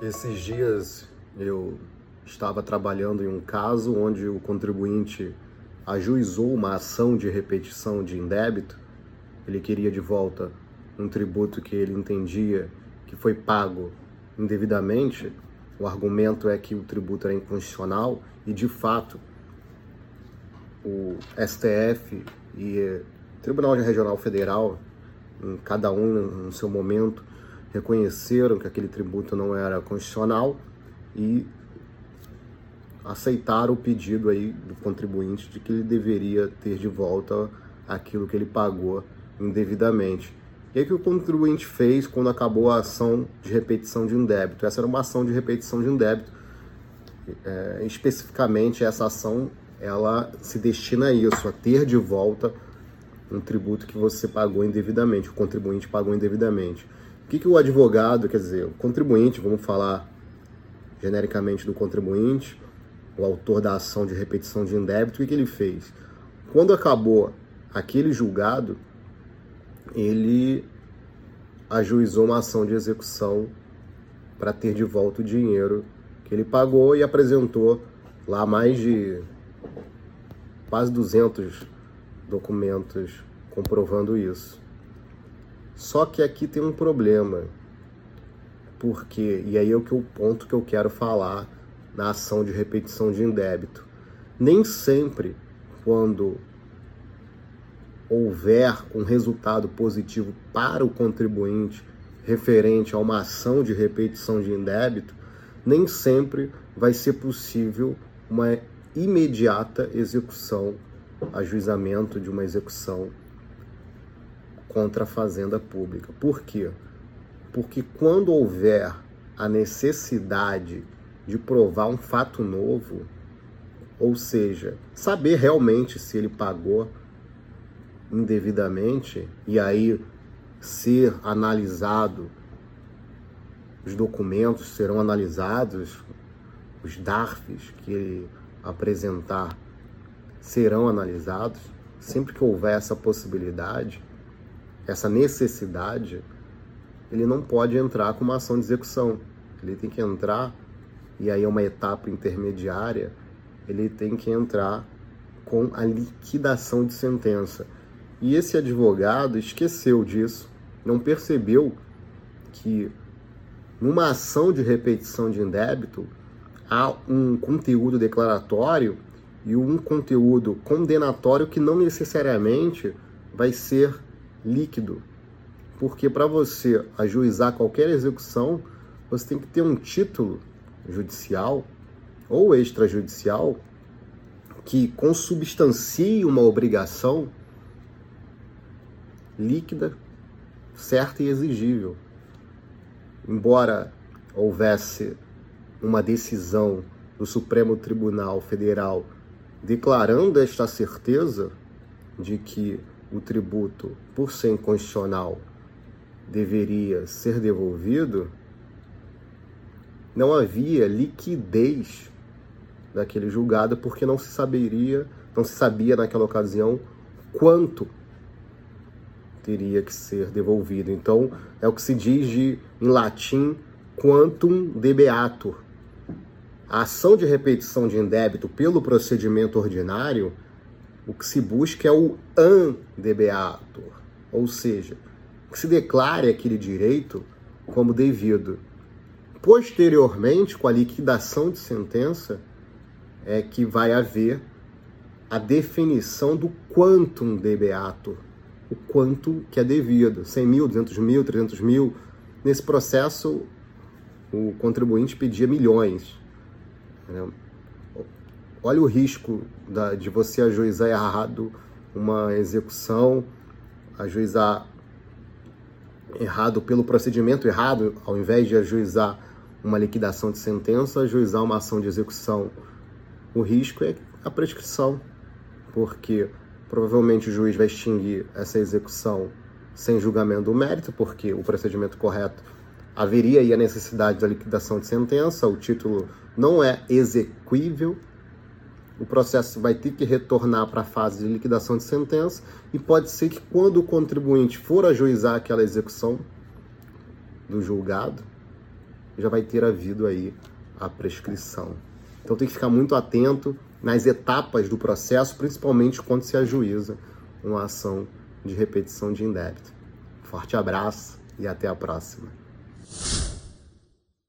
Esses dias eu estava trabalhando em um caso onde o contribuinte ajuizou uma ação de repetição de indébito. Ele queria de volta um tributo que ele entendia que foi pago indevidamente. O argumento é que o tributo era inconstitucional e, de fato, o STF e Tribunal Regional Federal, em cada um no seu momento, reconheceram que aquele tributo não era constitucional e aceitaram o pedido aí do contribuinte de que ele deveria ter de volta aquilo que ele pagou indevidamente. E aí que o contribuinte fez quando acabou a ação de repetição de um débito? Essa era uma ação de repetição de um débito. É, especificamente essa ação ela se destina a isso, a ter de volta um tributo que você pagou indevidamente, o contribuinte pagou indevidamente que, que o advogado, quer dizer, o contribuinte, vamos falar genericamente do contribuinte, o autor da ação de repetição de indébito, o que, que ele fez? Quando acabou aquele julgado, ele ajuizou uma ação de execução para ter de volta o dinheiro que ele pagou e apresentou lá mais de quase 200 documentos comprovando isso. Só que aqui tem um problema. Porque, e aí é o, que, o ponto que eu quero falar na ação de repetição de indébito. Nem sempre, quando houver um resultado positivo para o contribuinte referente a uma ação de repetição de indébito, nem sempre vai ser possível uma imediata execução, ajuizamento de uma execução contra a fazenda pública. Por quê? Porque quando houver a necessidade de provar um fato novo, ou seja, saber realmente se ele pagou indevidamente e aí ser analisado, os documentos serão analisados, os DARFs que ele apresentar serão analisados, sempre que houver essa possibilidade, essa necessidade, ele não pode entrar com uma ação de execução. Ele tem que entrar, e aí é uma etapa intermediária, ele tem que entrar com a liquidação de sentença. E esse advogado esqueceu disso, não percebeu que numa ação de repetição de indébito há um conteúdo declaratório e um conteúdo condenatório que não necessariamente vai ser líquido. Porque para você ajuizar qualquer execução, você tem que ter um título judicial ou extrajudicial que consubstancie uma obrigação líquida, certa e exigível. Embora houvesse uma decisão do Supremo Tribunal Federal declarando esta certeza de que o tributo, por ser inconstitucional, deveria ser devolvido, não havia liquidez daquele julgado porque não se saberia, não se sabia naquela ocasião quanto teria que ser devolvido. Então, é o que se diz de, em latim quantum debeatur. A ação de repetição de indébito pelo procedimento ordinário o que se busca é o andebeator, ou seja, que se declare aquele direito como devido. Posteriormente, com a liquidação de sentença, é que vai haver a definição do quantum debeator, o quanto que é devido, 100 mil, 200 mil, 300 mil. Nesse processo, o contribuinte pedia milhões. Né? Olha o risco da, de você ajuizar errado uma execução, ajuizar errado pelo procedimento errado, ao invés de ajuizar uma liquidação de sentença, ajuizar uma ação de execução. O risco é a prescrição, porque provavelmente o juiz vai extinguir essa execução sem julgamento do mérito, porque o procedimento correto haveria aí a necessidade da liquidação de sentença, o título não é exequível, o processo vai ter que retornar para a fase de liquidação de sentença e pode ser que quando o contribuinte for ajuizar aquela execução do julgado, já vai ter havido aí a prescrição. Então tem que ficar muito atento nas etapas do processo, principalmente quando se ajuiza uma ação de repetição de indébito. Forte abraço e até a próxima.